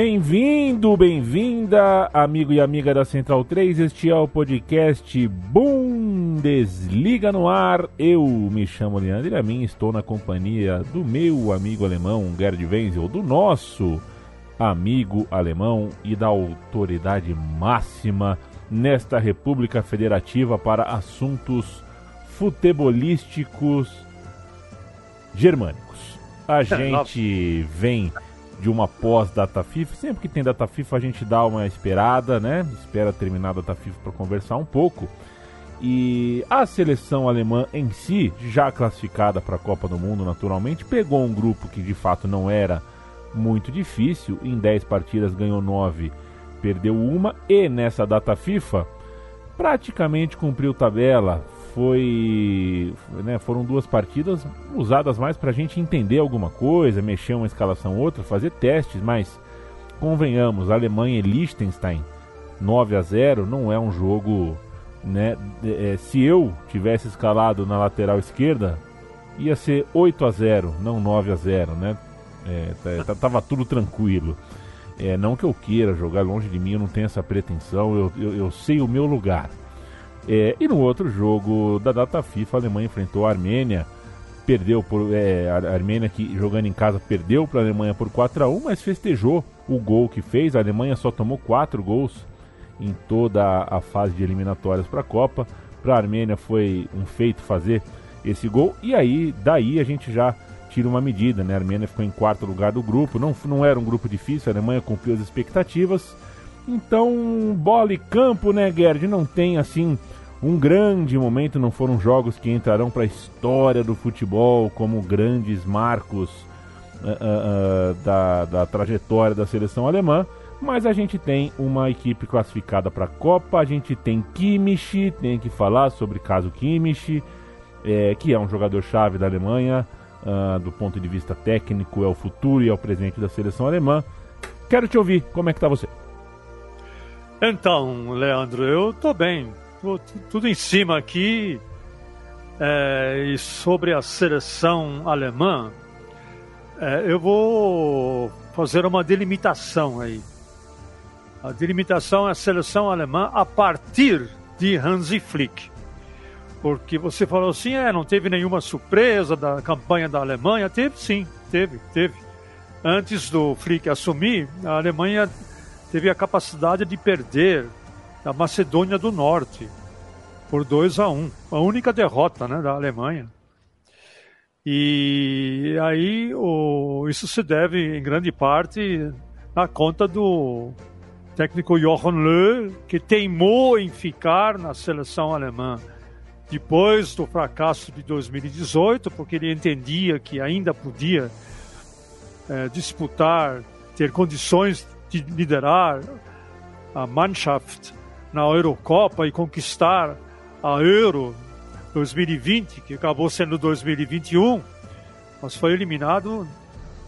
Bem-vindo, bem-vinda, amigo e amiga da Central 3. Este é o podcast Bundesliga no ar. Eu me chamo Leandro e a mim estou na companhia do meu amigo alemão Gerd Wenzel, do nosso amigo alemão e da autoridade máxima nesta República Federativa para assuntos futebolísticos germânicos. A gente vem de uma pós-data FIFA. Sempre que tem data FIFA a gente dá uma esperada, né? Espera terminar a data FIFA para conversar um pouco. E a seleção alemã em si, já classificada para a Copa do Mundo naturalmente, pegou um grupo que de fato não era muito difícil. Em 10 partidas ganhou 9, perdeu uma e nessa data FIFA praticamente cumpriu tabela, foi, né, foram duas partidas usadas mais para a gente entender alguma coisa, mexer uma escalação outra, fazer testes, mas convenhamos, Alemanha e Liechtenstein 9 a 0 não é um jogo, né? É, se eu tivesse escalado na lateral esquerda, ia ser 8 a 0 não 9 a 0 né? É, tava tudo tranquilo. É, não que eu queira jogar longe de mim, eu não tenho essa pretensão, eu, eu, eu sei o meu lugar. É, e no outro jogo da data FIFA, a Alemanha enfrentou a Armênia, perdeu por. É, a Armênia que jogando em casa perdeu para a Alemanha por 4 a 1 mas festejou o gol que fez. A Alemanha só tomou 4 gols em toda a fase de eliminatórias para a Copa. Para a Armênia foi um feito fazer esse gol. E aí, daí a gente já tira uma medida, né? A Armênia ficou em quarto lugar do grupo. Não, não era um grupo difícil, a Alemanha cumpriu as expectativas. Então, bola e campo, né, Gerd? Não tem assim um grande momento, não foram jogos que entrarão para a história do futebol como grandes marcos uh, uh, uh, da, da trajetória da seleção alemã, mas a gente tem uma equipe classificada para a Copa, a gente tem Kimmich, tem que falar sobre caso Kimmich, é, que é um jogador-chave da Alemanha, do ponto de vista técnico, é o futuro e é o presente da seleção alemã. Quero te ouvir, como é que tá você? Então, Leandro, eu tô bem tudo em cima aqui. É, e sobre a seleção alemã, é, eu vou fazer uma delimitação aí. A delimitação é a seleção alemã a partir de Hansi Flick. Porque você falou assim, é, não teve nenhuma surpresa da campanha da Alemanha. Teve sim, teve, teve. Antes do Flick assumir, a Alemanha teve a capacidade de perder da Macedônia do Norte por 2 a 1 um. A única derrota né, da Alemanha. E aí o, isso se deve em grande parte na conta do técnico Jochen Löw, que teimou em ficar na seleção alemã depois do fracasso de 2018, porque ele entendia que ainda podia é, disputar, ter condições de liderar a Mannschaft na Eurocopa e conquistar a Euro 2020, que acabou sendo 2021, mas foi eliminado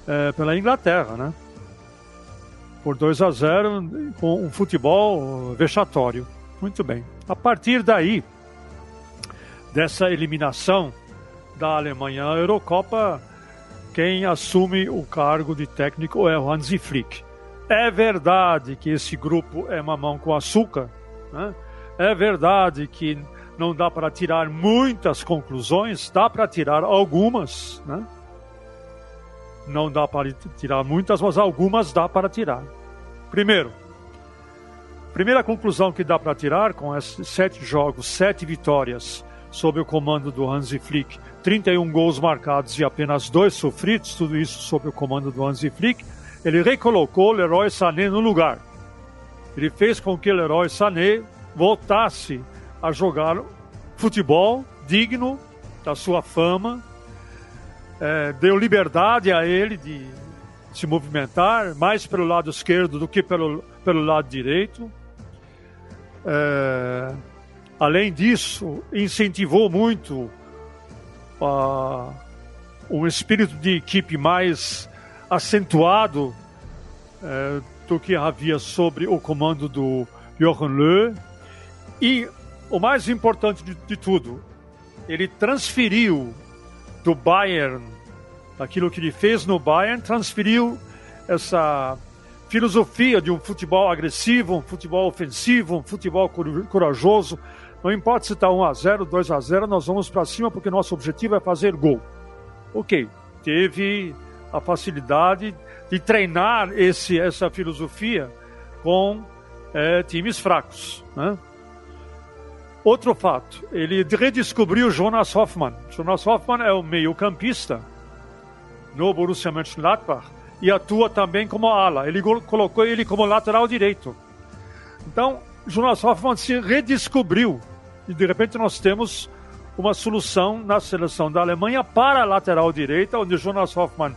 é, pela Inglaterra, né? Por 2 a 0 com um futebol vexatório. Muito bem. A partir daí, dessa eliminação da Alemanha à Eurocopa, quem assume o cargo de técnico é o Hansi Flick. É verdade que esse grupo é mamão com açúcar, né? É verdade que não dá para tirar muitas conclusões, dá para tirar algumas, né? Não dá para tirar muitas, mas algumas dá para tirar. Primeiro, primeira conclusão que dá para tirar com esses sete jogos, sete vitórias sob o comando do Hansi Flick, 31 gols marcados e apenas dois sofridos, tudo isso sob o comando do Hansi Flick, ele recolocou Leroy Sané no lugar. Ele fez com que Leroy Sané voltasse a jogar futebol digno da sua fama é, deu liberdade a ele de se movimentar mais pelo lado esquerdo do que pelo, pelo lado direito. É, além disso, incentivou muito uh, um espírito de equipe mais acentuado uh, do que havia sobre o comando do Johan Löw. E o mais importante de, de tudo, ele transferiu do Bayern, aquilo que ele fez no Bayern, transferiu essa filosofia de um futebol agressivo, um futebol ofensivo, um futebol corajoso. Não importa se está 1 a 0, 2 a 0, nós vamos para cima porque nosso objetivo é fazer gol. Ok, teve a facilidade de treinar esse, essa filosofia com é, times fracos. Né? Outro fato, ele redescobriu Jonas Hoffmann. Jonas Hoffmann é o meio-campista no Borussia Mönchengladbach e atua também como ala. Ele colocou ele como lateral direito. Então, Jonas Hoffmann se redescobriu e de repente nós temos uma solução na seleção da Alemanha para a lateral direita, onde Jonas Hoffmann,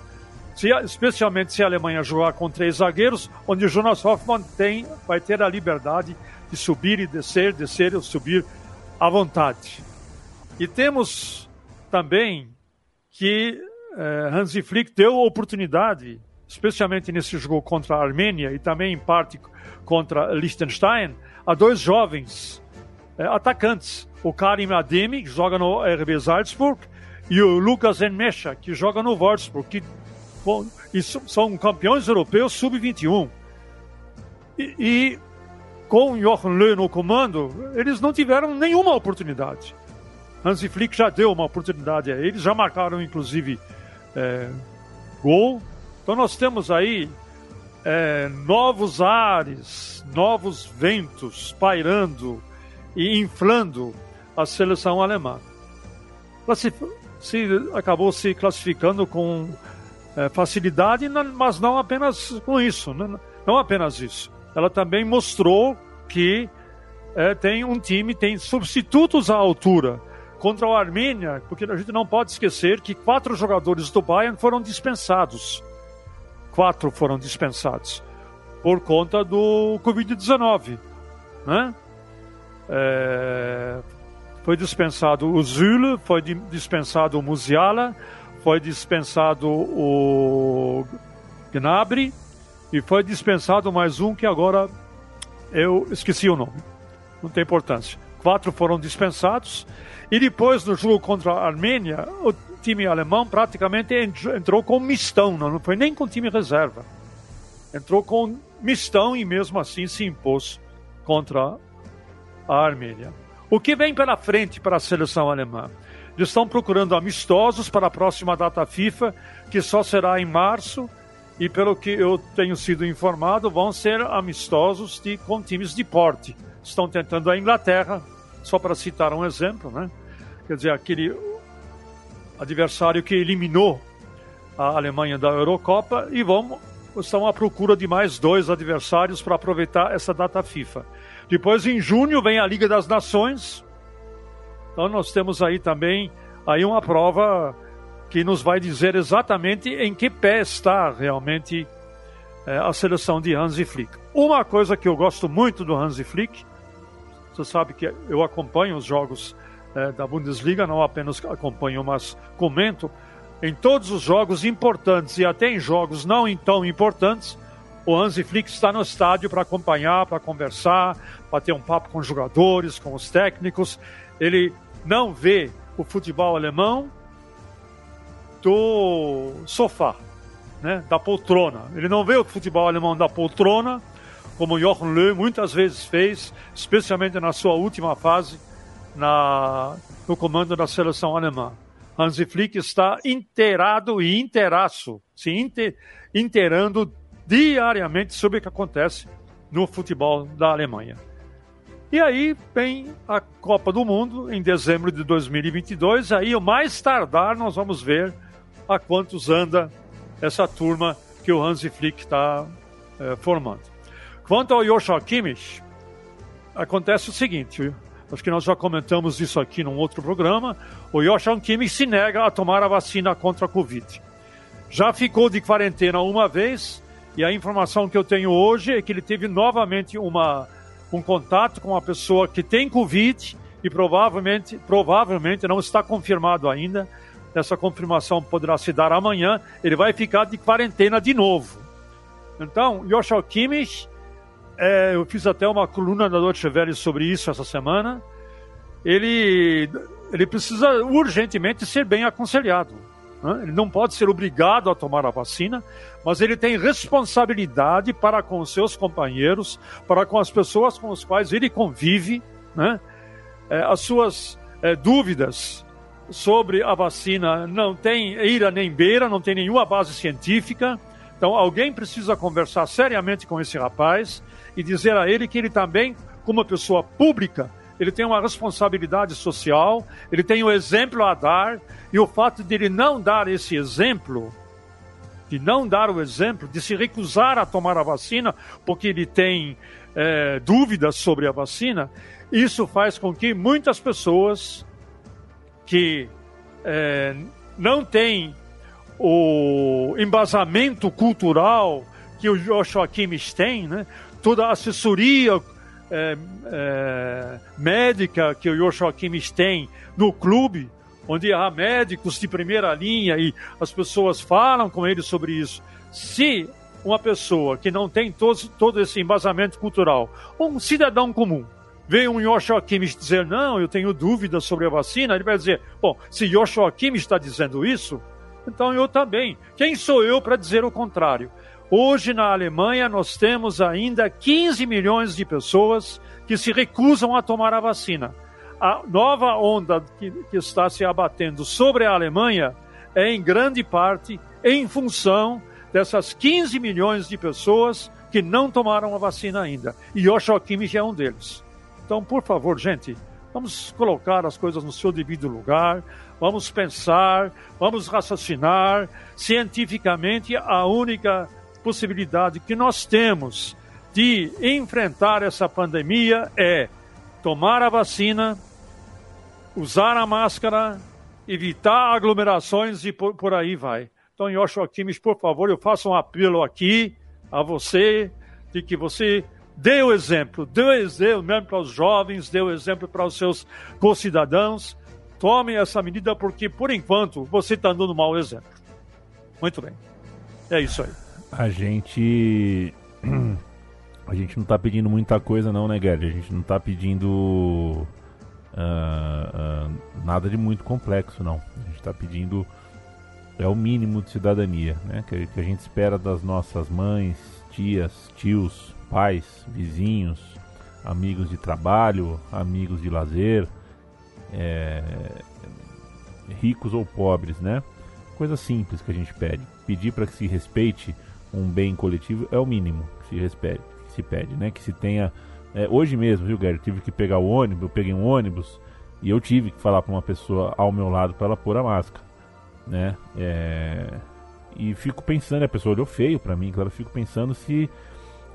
se, especialmente se a Alemanha jogar com três zagueiros, onde Jonas Hoffmann tem, vai ter a liberdade de subir e descer, descer e subir à vontade. E temos também que eh, Hansi Flick deu oportunidade, especialmente nesse jogo contra a Armênia e também em parte contra Liechtenstein, a dois jovens eh, atacantes, o Karim Ademi, que joga no RB Salzburg, e o Lucas Enmecha, que joga no Wolfsburg, que bom, são campeões europeus sub-21. E, e com Jochen Löw no comando, eles não tiveram nenhuma oportunidade. Hansi Flick já deu uma oportunidade a eles, já marcaram inclusive é, gol. Então nós temos aí é, novos ares, novos ventos pairando e inflando a seleção alemã. Se acabou se classificando com é, facilidade, mas não apenas com isso, não, não apenas isso ela também mostrou que é, tem um time, tem substitutos à altura. Contra a Armênia, porque a gente não pode esquecer que quatro jogadores do Bayern foram dispensados. Quatro foram dispensados por conta do Covid-19. Né? É, foi dispensado o Zule, foi dispensado o Musiala, foi dispensado o Gnabry e foi dispensado mais um que agora eu esqueci o nome. Não tem importância. Quatro foram dispensados. E depois, no jogo contra a Armênia, o time alemão praticamente entrou com mistão, não foi nem com time reserva. Entrou com mistão e mesmo assim se impôs contra a Armênia. O que vem pela frente para a seleção alemã? Eles estão procurando amistosos para a próxima data FIFA, que só será em março e pelo que eu tenho sido informado, vão ser amistosos de, com times de porte. Estão tentando a Inglaterra, só para citar um exemplo, né? Quer dizer, aquele adversário que eliminou a Alemanha da Eurocopa e vão estão à procura de mais dois adversários para aproveitar essa data FIFA. Depois, em junho, vem a Liga das Nações. Então, nós temos aí também aí uma prova que nos vai dizer exatamente em que pé está realmente é, a seleção de Hansi Flick. Uma coisa que eu gosto muito do Hansi Flick, você sabe que eu acompanho os jogos é, da Bundesliga, não apenas acompanho, mas comento. Em todos os jogos importantes e até em jogos não tão importantes, o Hansi Flick está no estádio para acompanhar, para conversar, para ter um papo com os jogadores, com os técnicos. Ele não vê o futebol alemão do sofá, né, da poltrona. Ele não vê o futebol alemão da poltrona, como Jochen Löw muitas vezes fez, especialmente na sua última fase na, no comando da seleção alemã. Hansi Flick está inteirado e inteiraço, se inter, inteirando diariamente sobre o que acontece no futebol da Alemanha. E aí vem a Copa do Mundo em dezembro de 2022. Aí, o mais tardar, nós vamos ver a quantos anda essa turma que o Hansi Flick está é, formando. Quanto ao Joshua Kimmich, acontece o seguinte: acho que nós já comentamos isso aqui num outro programa, o Joshua Kimmich se nega a tomar a vacina contra a Covid. Já ficou de quarentena uma vez, e a informação que eu tenho hoje é que ele teve novamente uma, um contato com uma pessoa que tem Covid e provavelmente, provavelmente não está confirmado ainda. Essa confirmação poderá se dar amanhã. Ele vai ficar de quarentena de novo. Então, Joshua Kimmich, é, eu fiz até uma coluna da Deutsche Welle sobre isso essa semana. Ele, ele precisa urgentemente ser bem aconselhado. Né? Ele não pode ser obrigado a tomar a vacina, mas ele tem responsabilidade para com seus companheiros, para com as pessoas com as quais ele convive, né? É, as suas é, dúvidas sobre a vacina não tem ira nem beira, não tem nenhuma base científica. Então alguém precisa conversar seriamente com esse rapaz e dizer a ele que ele também, como pessoa pública, ele tem uma responsabilidade social, ele tem um exemplo a dar, e o fato de ele não dar esse exemplo, de não dar o exemplo, de se recusar a tomar a vacina, porque ele tem é, dúvidas sobre a vacina, isso faz com que muitas pessoas que é, não têm o embasamento cultural que o Joshua Kimmich tem, né? toda a assessoria é, é, médica que o Joshua Kimmich tem no clube, onde há médicos de primeira linha e as pessoas falam com ele sobre isso. Se uma pessoa que não tem todo, todo esse embasamento cultural, um cidadão comum, vem um Joshua Kimmich dizer, não, eu tenho dúvidas sobre a vacina, ele vai dizer, bom, se Joshua Kimmich está dizendo isso, então eu também. Quem sou eu para dizer o contrário? Hoje na Alemanha nós temos ainda 15 milhões de pessoas que se recusam a tomar a vacina. A nova onda que, que está se abatendo sobre a Alemanha é em grande parte em função dessas 15 milhões de pessoas que não tomaram a vacina ainda. E Joshua Kimmich é um deles. Então, por favor, gente, vamos colocar as coisas no seu devido lugar, vamos pensar, vamos raciocinar. Cientificamente, a única possibilidade que nós temos de enfrentar essa pandemia é tomar a vacina, usar a máscara, evitar aglomerações e por, por aí vai. Então, Joshua Kimmich, por favor, eu faço um apelo aqui a você de que você dê o exemplo, dê o exemplo mesmo para os jovens, dê o exemplo para os seus concidadãos. Tome essa medida porque, por enquanto, você está dando um mau exemplo. Muito bem. É isso aí. A gente. A gente não está pedindo muita coisa, não, né, Gerd? A gente não está pedindo uh, uh, nada de muito complexo, não. A gente está pedindo é o mínimo de cidadania, né? Que, que a gente espera das nossas mães, tias, tios, pais, vizinhos, amigos de trabalho, amigos de lazer, é, ricos ou pobres, né? Coisa simples que a gente pede. Pedir para que se respeite um bem coletivo é o mínimo que se, respeite, que se pede, né? Que se tenha. É, hoje mesmo, viu, Gary? Tive que pegar o ônibus, eu peguei um ônibus e eu tive que falar para uma pessoa ao meu lado para ela pôr a máscara, né? É, e fico pensando, a pessoa olhou feio para mim, claro, fico pensando se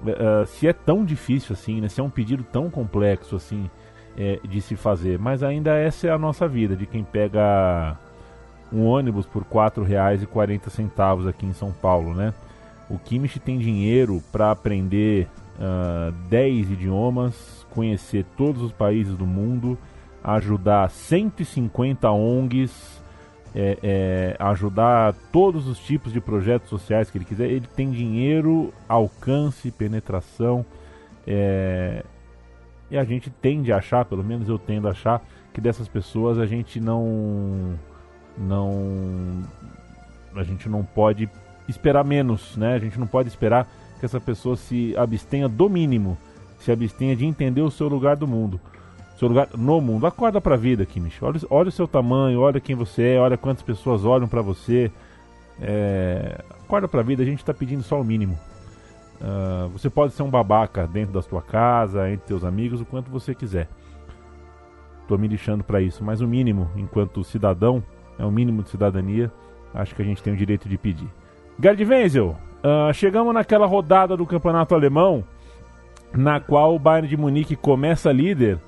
uh, se é tão difícil assim, né? Se é um pedido tão complexo assim é, de se fazer. Mas ainda essa é a nossa vida, de quem pega um ônibus por R$ 4,40 aqui em São Paulo, né? O Kimmich tem dinheiro para aprender uh, ah, 10 idiomas, conhecer todos os países do mundo, ajudar 150 ONGs, é, é, ajudar todos os tipos de projetos sociais que ele quiser. Ele tem dinheiro, alcance, penetração. É, e a gente tende a achar, pelo menos eu tendo a achar, que dessas pessoas a gente não. não. a gente não pode esperar menos, né? A gente não pode esperar que essa pessoa se abstenha do mínimo, se abstenha de entender o seu lugar do mundo, seu lugar no mundo. Acorda para a vida, Kimish. Olha, olha o seu tamanho, olha quem você é, olha quantas pessoas olham para você. É... Acorda para a vida. A gente está pedindo só o mínimo. Uh, você pode ser um babaca dentro da sua casa, entre seus amigos, o quanto você quiser. Estou me lixando para isso, mas o mínimo, enquanto cidadão, é o mínimo de cidadania, acho que a gente tem o direito de pedir. Gerd Wenzel, uh, chegamos naquela rodada do campeonato alemão, na qual o Bayern de Munique começa líder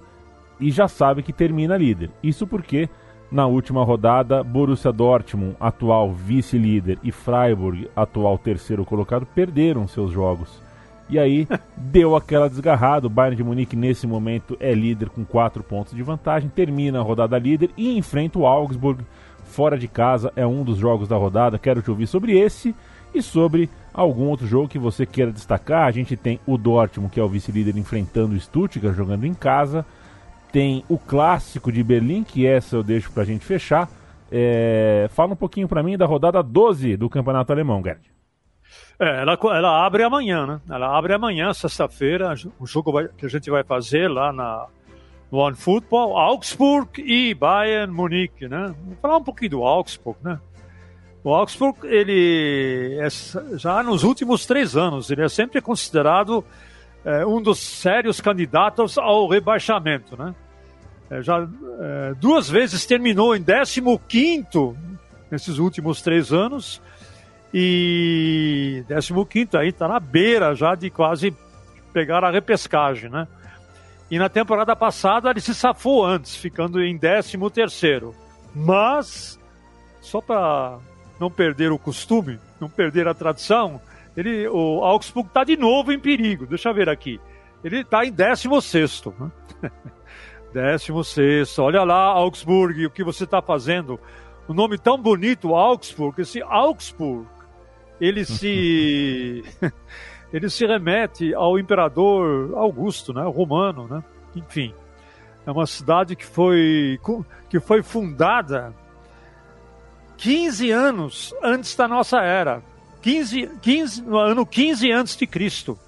e já sabe que termina líder. Isso porque na última rodada, Borussia Dortmund, atual vice-líder, e Freiburg, atual terceiro colocado, perderam seus jogos. E aí deu aquela desgarrada. O Bayern de Munique, nesse momento, é líder com 4 pontos de vantagem, termina a rodada líder e enfrenta o Augsburg fora de casa. É um dos jogos da rodada. Quero te ouvir sobre esse e sobre algum outro jogo que você queira destacar. A gente tem o Dortmund, que é o vice-líder, enfrentando o Stuttgart, jogando em casa. Tem o clássico de Berlim, que essa eu deixo pra gente fechar. É... Fala um pouquinho para mim da rodada 12 do Campeonato Alemão, Gerd. É, ela, ela abre amanhã, né? Ela abre amanhã, sexta-feira, o jogo vai, que a gente vai fazer lá na no One Football, Augsburg e Bayern Munique, né? Vou falar um pouquinho do Augsburg, né? O Augsburg, ele é, já nos últimos três anos, ele é sempre considerado é, um dos sérios candidatos ao rebaixamento, né? É, já é, duas vezes terminou em 15 nesses últimos três anos e 15 aí está na beira já de quase pegar a repescagem, né? E na temporada passada ele se safou antes, ficando em 13 terceiro. Mas, só para não perder o costume, não perder a tradição, ele, o Augsburg está de novo em perigo. Deixa eu ver aqui. Ele está em 16. Né? 16. Olha lá, Augsburg, o que você está fazendo. O nome tão bonito, Augsburg. Esse Augsburg ele se ele se remete ao imperador Augusto, né, romano, né? Enfim, é uma cidade que foi que foi fundada 15 anos antes da nossa era, 15, 15 no ano 15 antes de Cristo.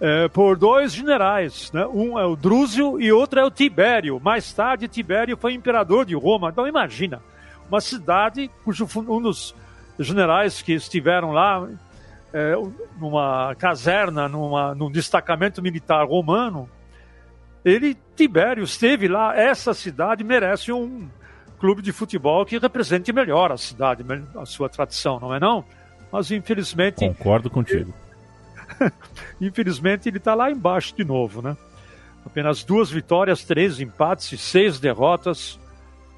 É, por dois generais, né? um é o Drúzio e outro é o Tibério. Mais tarde, Tibério foi imperador de Roma. Então, imagina, uma cidade cujo um dos generais que estiveram lá é, numa caserna, numa, num destacamento militar romano, ele, Tibério, esteve lá. Essa cidade merece um clube de futebol que represente melhor a cidade, a sua tradição, não é não? Mas infelizmente. Concordo contigo. infelizmente ele está lá embaixo de novo, né? Apenas duas vitórias, três empates e seis derrotas.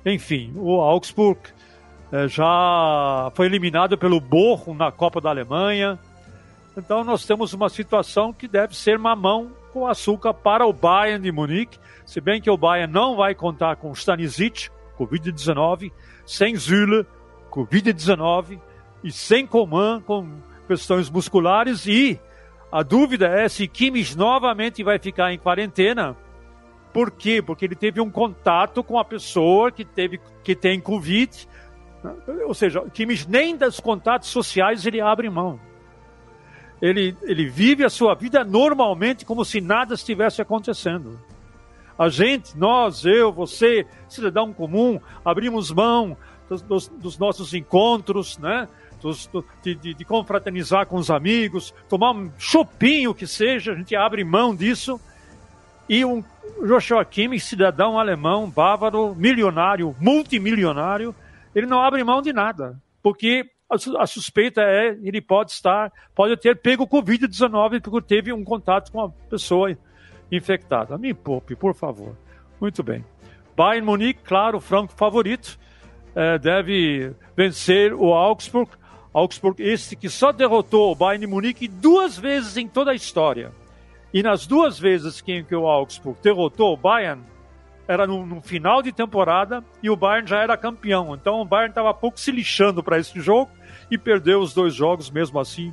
Enfim, o Augsburg é, já foi eliminado pelo Borro na Copa da Alemanha. Então nós temos uma situação que deve ser mamão com açúcar para o Bayern de Munique, se bem que o Bayern não vai contar com Stanisic, Covid-19, sem Zülle, Covid-19, e sem Coman, com questões musculares, e a dúvida é se Kimmich novamente vai ficar em quarentena. Por quê? Porque ele teve um contato com a pessoa que, teve, que tem Covid ou seja, Kimmich nem dos contatos sociais ele abre mão. Ele, ele vive a sua vida normalmente como se nada estivesse acontecendo. A gente, nós, eu, você, cidadão comum, abrimos mão dos, dos, dos nossos encontros, né? Dos, de, de, de, confraternizar com os amigos, tomar um chopinho que seja, a gente abre mão disso. E um Joshua Kimmich, cidadão alemão, bávaro, milionário, multimilionário, ele não abre mão de nada, porque a suspeita é ele pode estar, pode ter pego Covid-19 porque teve um contato com uma pessoa infectada. Me poupe, por favor. Muito bem. Bayern Munique, claro, franco favorito, é, deve vencer o Augsburg. Augsburg, este que só derrotou o Bayern Munique duas vezes em toda a história. E nas duas vezes que, que o Augsburg derrotou o Bayern, era no, no, final de temporada e o Bayern já era campeão. Então o Bayern estava pouco se lixando para esse jogo e perdeu os dois jogos mesmo assim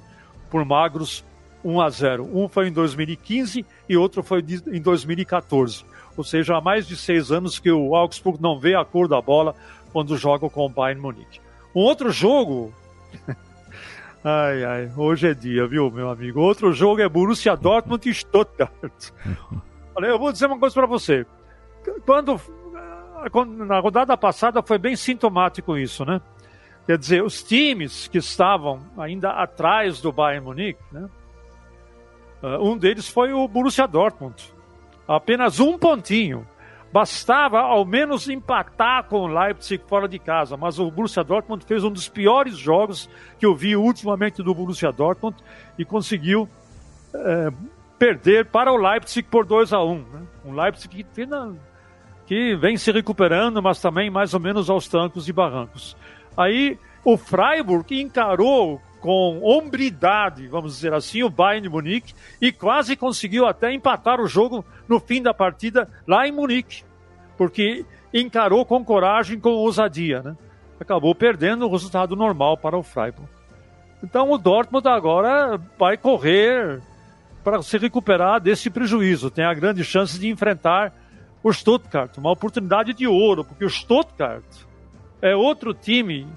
por magros 1 a 0. Um foi em 2015 e outro foi em 2014. Ou seja, há mais de seis anos que o Augsburg não vê a cor da bola quando joga com o Bayern Munique. Um outro jogo. ai, ai, hoje é dia, viu, meu amigo? Outro jogo é Borussia Dortmund e Stuttgart. Olha, eu vou dizer uma coisa para você quando na rodada passada foi bem sintomático isso, né? Quer dizer, os times que estavam ainda atrás do Bayern Munique, né? Uh, um deles foi o Borussia Dortmund. Apenas um pontinho. Bastava ao menos empatar com o Leipzig fora de casa, mas o Borussia Dortmund fez um dos piores jogos que eu vi ultimamente do Borussia Dortmund e conseguiu uh, perder para o Leipzig por 2 a 1 um, né? Um Leipzig que que vem se recuperando, mas também mais ou menos aos trancos e barrancos. Aí o Freiburg encarou com hombridade, vamos dizer assim, o Bayern de Munique e quase conseguiu até empatar o jogo no fim da partida lá em Munique, porque encarou com coragem, com ousadia, né? Acabou perdendo o resultado normal para o Freiburg. Então o Dortmund agora vai correr para se recuperar desse prejuízo. Tem a grande chance de enfrentar o Stuttgart, uma oportunidade de ouro, porque o Stuttgart é outro time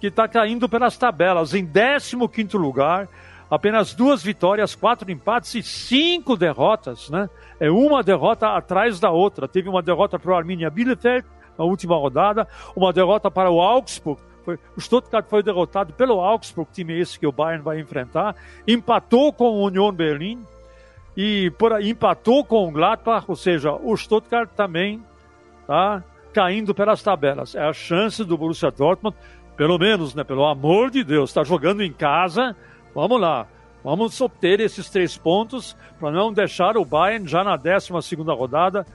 que está caindo pelas tabelas, em 15 lugar, apenas duas vitórias, quatro empates e cinco derrotas, né? É uma derrota atrás da outra. Teve uma derrota para o Arminia Bielefeld na última rodada, uma derrota para o Augsburg. Foi, o Stuttgart foi derrotado pelo Augsburg, time esse que o Bayern vai enfrentar. Empatou com o Union Berlin e por, empatou com o Gladbach, ou seja, o Stuttgart também está caindo pelas tabelas. É a chance do Borussia Dortmund pelo menos, né? Pelo amor de Deus, está jogando em casa. Vamos lá. Vamos obter esses três pontos para não deixar o Bayern já na 12 rodada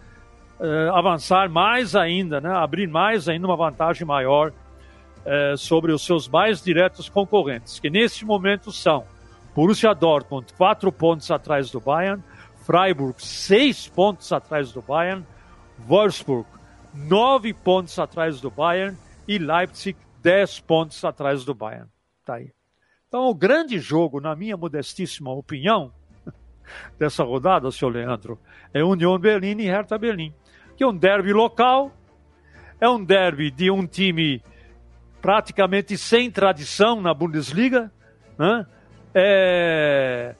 eh, avançar mais ainda, né? abrir mais ainda uma vantagem maior eh, sobre os seus mais diretos concorrentes, que nesse momento são Borussia Dortmund, quatro pontos atrás do Bayern, Freiburg, seis pontos atrás do Bayern, Wolfsburg, nove pontos atrás do Bayern e Leipzig, 10 pontos atrás do Bayern. Tá aí. Então, o grande jogo, na minha modestíssima opinião, dessa rodada, senhor Leandro, é União Berlim e Hertha Berlim, que é um derby local, é um derby de um time praticamente sem tradição na Bundesliga, né? é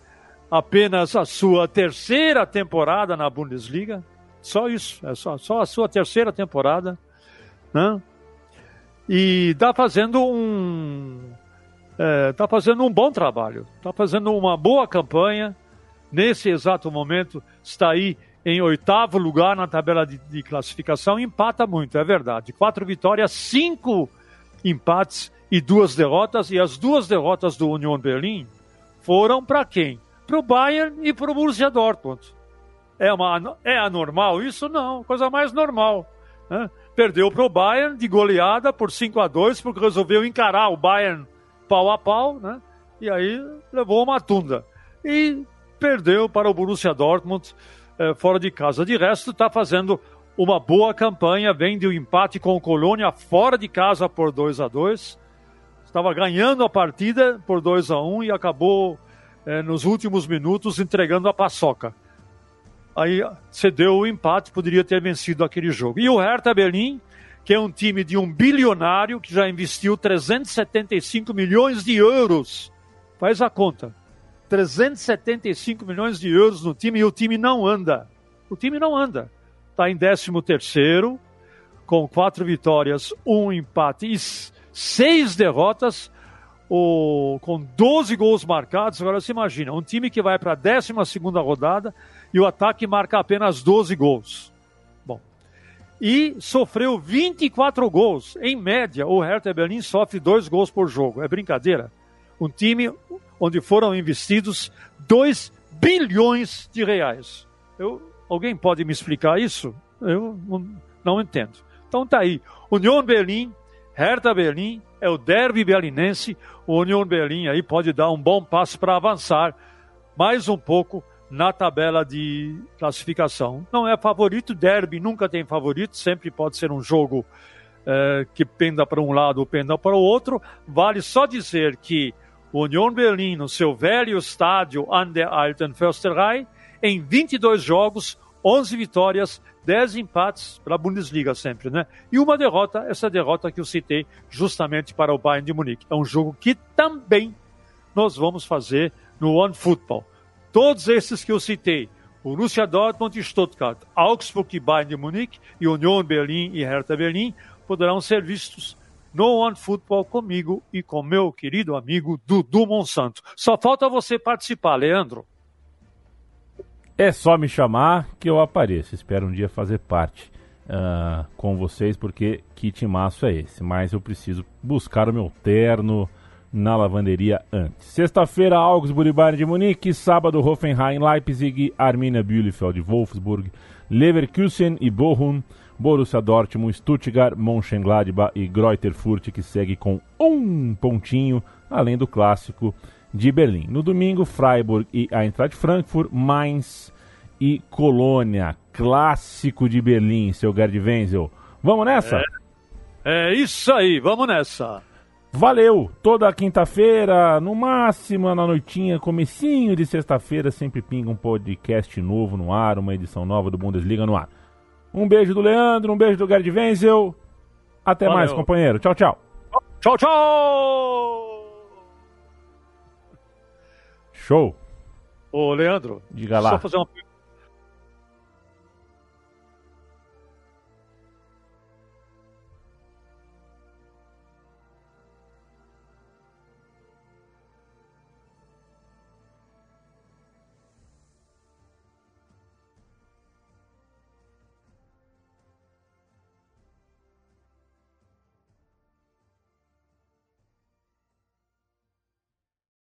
apenas a sua terceira temporada na Bundesliga, só isso, é só, só a sua terceira temporada, né? E está fazendo um está é, fazendo um bom trabalho, está fazendo uma boa campanha. Nesse exato momento está aí em oitavo lugar na tabela de, de classificação, empata muito, é verdade. Quatro vitórias, cinco empates e duas derrotas. E as duas derrotas do Union Berlim foram para quem? Para o Bayern e para o Borussia Dortmund. É, uma, é anormal isso? Não, coisa mais normal. Né? Perdeu para o Bayern de goleada por 5 a 2 porque resolveu encarar o Bayern pau a pau, né? E aí levou uma tunda. E perdeu para o Borussia Dortmund eh, fora de casa. De resto, está fazendo uma boa campanha, vem de um empate com o Colônia fora de casa por 2 a 2 Estava ganhando a partida por 2 a 1 e acabou eh, nos últimos minutos entregando a paçoca aí cedeu o empate, poderia ter vencido aquele jogo. E o Hertha Berlim, que é um time de um bilionário que já investiu 375 milhões de euros. Faz a conta. 375 milhões de euros no time e o time não anda. O time não anda. Está em 13 terceiro, com quatro vitórias, um empate e seis derrotas, o, com 12 gols marcados. Agora você imagina, um time que vai para a 12 segunda rodada e o ataque marca apenas 12 gols. Bom, e sofreu 24 gols. Em média, o Hertha Berlim sofre dois gols por jogo. É brincadeira? Um time onde foram investidos 2 bilhões de reais. Eu, alguém pode me explicar isso? Eu não, não entendo. Então tá aí. União Berlim, Hertha Berlim, é o derby berlinense. O União Berlim aí pode dar um bom passo para avançar mais um pouco na tabela de classificação. Não é favorito, derby nunca tem favorito, sempre pode ser um jogo é, que penda para um lado ou penda para o outro. Vale só dizer que o Union Berlim, no seu velho estádio an der Alten Försterei, em 22 jogos, 11 vitórias, 10 empates para a Bundesliga sempre, né? E uma derrota, essa derrota que eu citei justamente para o Bayern de Munique. É um jogo que também nós vamos fazer no One Football. Todos esses que eu citei, Borussia Dortmund e Stuttgart, Augsburg e Bayern de Munique, e Union Berlim e Hertha Berlim, poderão ser vistos no One Football comigo e com meu querido amigo Dudu Monsanto. Só falta você participar, Leandro. É só me chamar que eu apareço. Espero um dia fazer parte uh, com vocês, porque que timaço é esse. Mas eu preciso buscar o meu terno, na lavanderia antes. Sexta-feira, Augsburg e Bayern de Munique. Sábado, Hoffenheim, Leipzig, Arminia Bielefeld, Wolfsburg, Leverkusen e Bochum, Borussia Dortmund, Stuttgart, Mönchengladbach e Greuther Fürth, que segue com um pontinho, além do clássico de Berlim. No domingo, Freiburg e Eintracht Frankfurt, Mainz e Colônia. Clássico de Berlim, seu Gerd Wenzel. Vamos nessa? É, é isso aí, vamos nessa. Valeu! Toda quinta-feira, no máximo na noitinha, comecinho de sexta-feira, sempre pinga um podcast novo no ar, uma edição nova do Bundesliga no ar. Um beijo do Leandro, um beijo do Gerd Wenzel. Até Valeu. mais, companheiro. Tchau, tchau. Tchau, tchau! Show! Ô, Leandro, Diga lá. só fazer uma pergunta